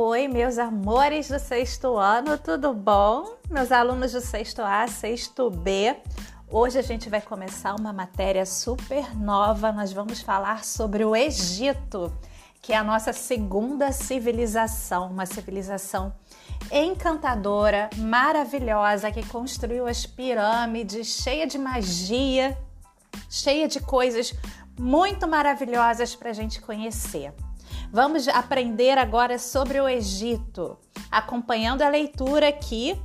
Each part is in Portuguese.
Oi, meus amores do sexto ano, tudo bom? Meus alunos do sexto A, sexto B. Hoje a gente vai começar uma matéria super nova. Nós vamos falar sobre o Egito, que é a nossa segunda civilização, uma civilização encantadora, maravilhosa, que construiu as pirâmides, cheia de magia, cheia de coisas muito maravilhosas para a gente conhecer. Vamos aprender agora sobre o Egito, acompanhando a leitura aqui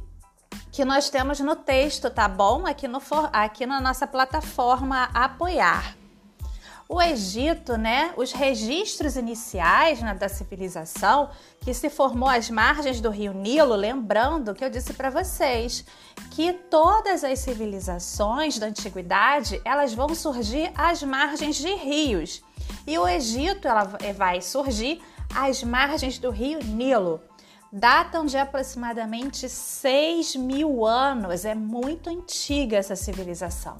que nós temos no texto, tá bom? Aqui, no, aqui na nossa plataforma Apoiar. O Egito, né, os registros iniciais né, da civilização que se formou às margens do rio Nilo, lembrando que eu disse para vocês que todas as civilizações da antiguidade elas vão surgir às margens de rios. E o Egito ela vai surgir às margens do rio Nilo. Datam de aproximadamente 6 mil anos, é muito antiga essa civilização.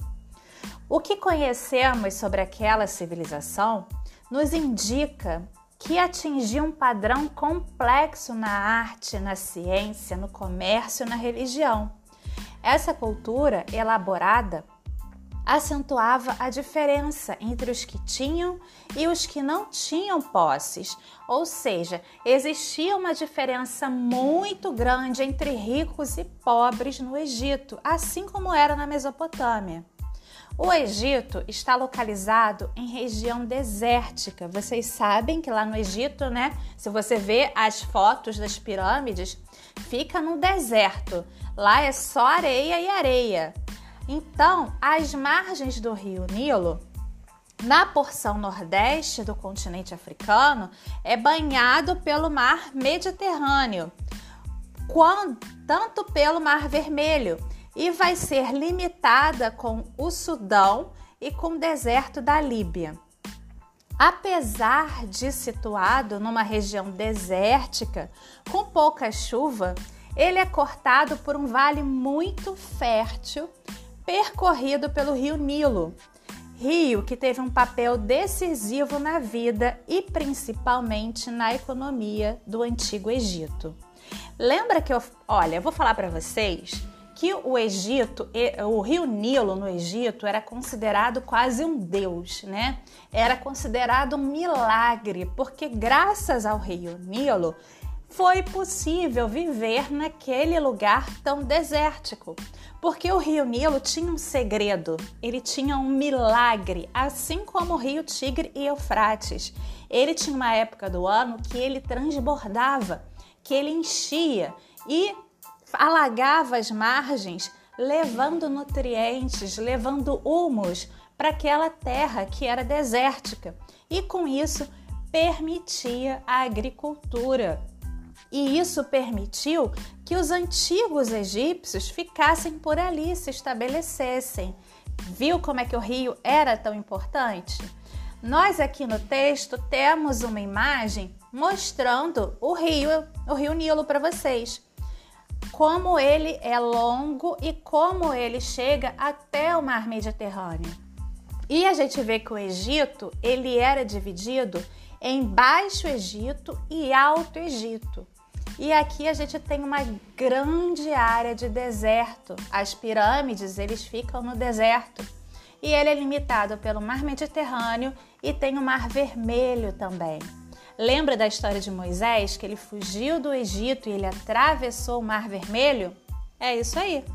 O que conhecemos sobre aquela civilização nos indica que atingia um padrão complexo na arte, na ciência, no comércio, na religião. Essa cultura elaborada acentuava a diferença entre os que tinham e os que não tinham posses, ou seja, existia uma diferença muito grande entre ricos e pobres no Egito, assim como era na Mesopotâmia. O Egito está localizado em região desértica. Vocês sabem que lá no Egito, né? Se você vê as fotos das pirâmides, fica no deserto. Lá é só areia e areia. Então, as margens do rio Nilo, na porção nordeste do continente africano, é banhado pelo mar Mediterrâneo, quando, tanto pelo Mar Vermelho, e vai ser limitada com o Sudão e com o deserto da Líbia. Apesar de situado numa região desértica, com pouca chuva, ele é cortado por um vale muito fértil percorrido pelo rio Nilo, rio que teve um papel decisivo na vida e principalmente na economia do antigo Egito. Lembra que eu, olha, eu vou falar para vocês que o Egito, o rio Nilo no Egito era considerado quase um deus, né? Era considerado um milagre, porque graças ao rio Nilo foi possível viver naquele lugar tão desértico. Porque o rio Nilo tinha um segredo, ele tinha um milagre, assim como o rio Tigre e Eufrates. Ele tinha uma época do ano que ele transbordava, que ele enchia e alagava as margens, levando nutrientes, levando humus para aquela terra que era desértica. E com isso permitia a agricultura e isso permitiu que os antigos egípcios ficassem por ali, se estabelecessem. Viu como é que o rio era tão importante? Nós aqui no texto temos uma imagem mostrando o rio, o rio Nilo para vocês. Como ele é longo e como ele chega até o mar Mediterrâneo. E a gente vê que o Egito, ele era dividido em Baixo Egito e Alto Egito. E aqui a gente tem uma grande área de deserto. As pirâmides, eles ficam no deserto. E ele é limitado pelo Mar Mediterrâneo e tem o Mar Vermelho também. Lembra da história de Moisés, que ele fugiu do Egito e ele atravessou o Mar Vermelho? É isso aí.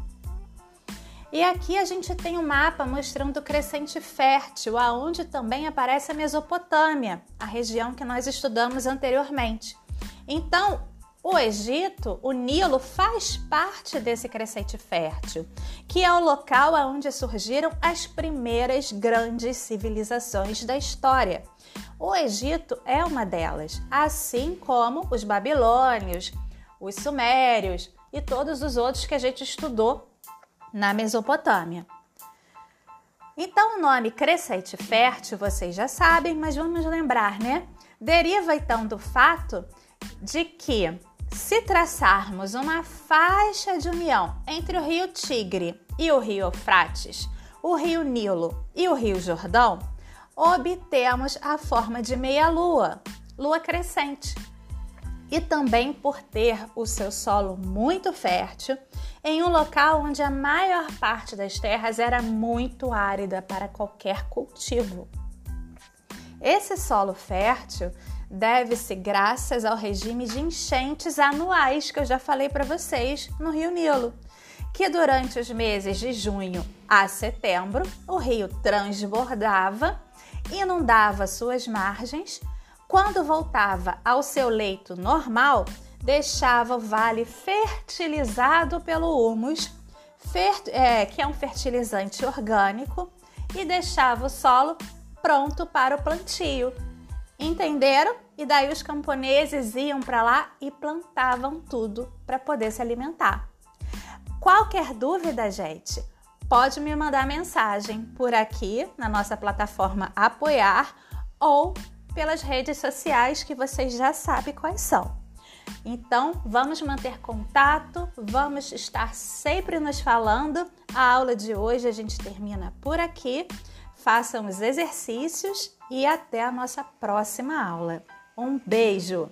E aqui a gente tem um mapa mostrando o crescente fértil, aonde também aparece a Mesopotâmia, a região que nós estudamos anteriormente. Então, o Egito, o Nilo, faz parte desse crescente fértil, que é o local onde surgiram as primeiras grandes civilizações da história. O Egito é uma delas, assim como os babilônios, os sumérios e todos os outros que a gente estudou na Mesopotâmia. Então, o nome crescente fértil vocês já sabem, mas vamos lembrar, né? Deriva então do fato de que se traçarmos uma faixa de união entre o rio Tigre e o rio Eufrates, o rio Nilo e o rio Jordão, obtemos a forma de meia-lua, lua crescente. e também por ter o seu solo muito fértil em um local onde a maior parte das terras era muito árida para qualquer cultivo. Esse solo fértil deve-se graças ao regime de enchentes anuais que eu já falei para vocês no Rio Nilo, que durante os meses de junho a setembro o rio transbordava, inundava suas margens quando voltava ao seu leito normal, deixava o vale fertilizado pelo humus, é, que é um fertilizante orgânico, e deixava o solo pronto para o plantio. Entenderam? E daí os camponeses iam para lá e plantavam tudo para poder se alimentar. Qualquer dúvida, gente, pode me mandar mensagem por aqui na nossa plataforma Apoiar ou pelas redes sociais que vocês já sabem quais são. Então, vamos manter contato, vamos estar sempre nos falando. A aula de hoje a gente termina por aqui. Façam os exercícios e até a nossa próxima aula. Um beijo!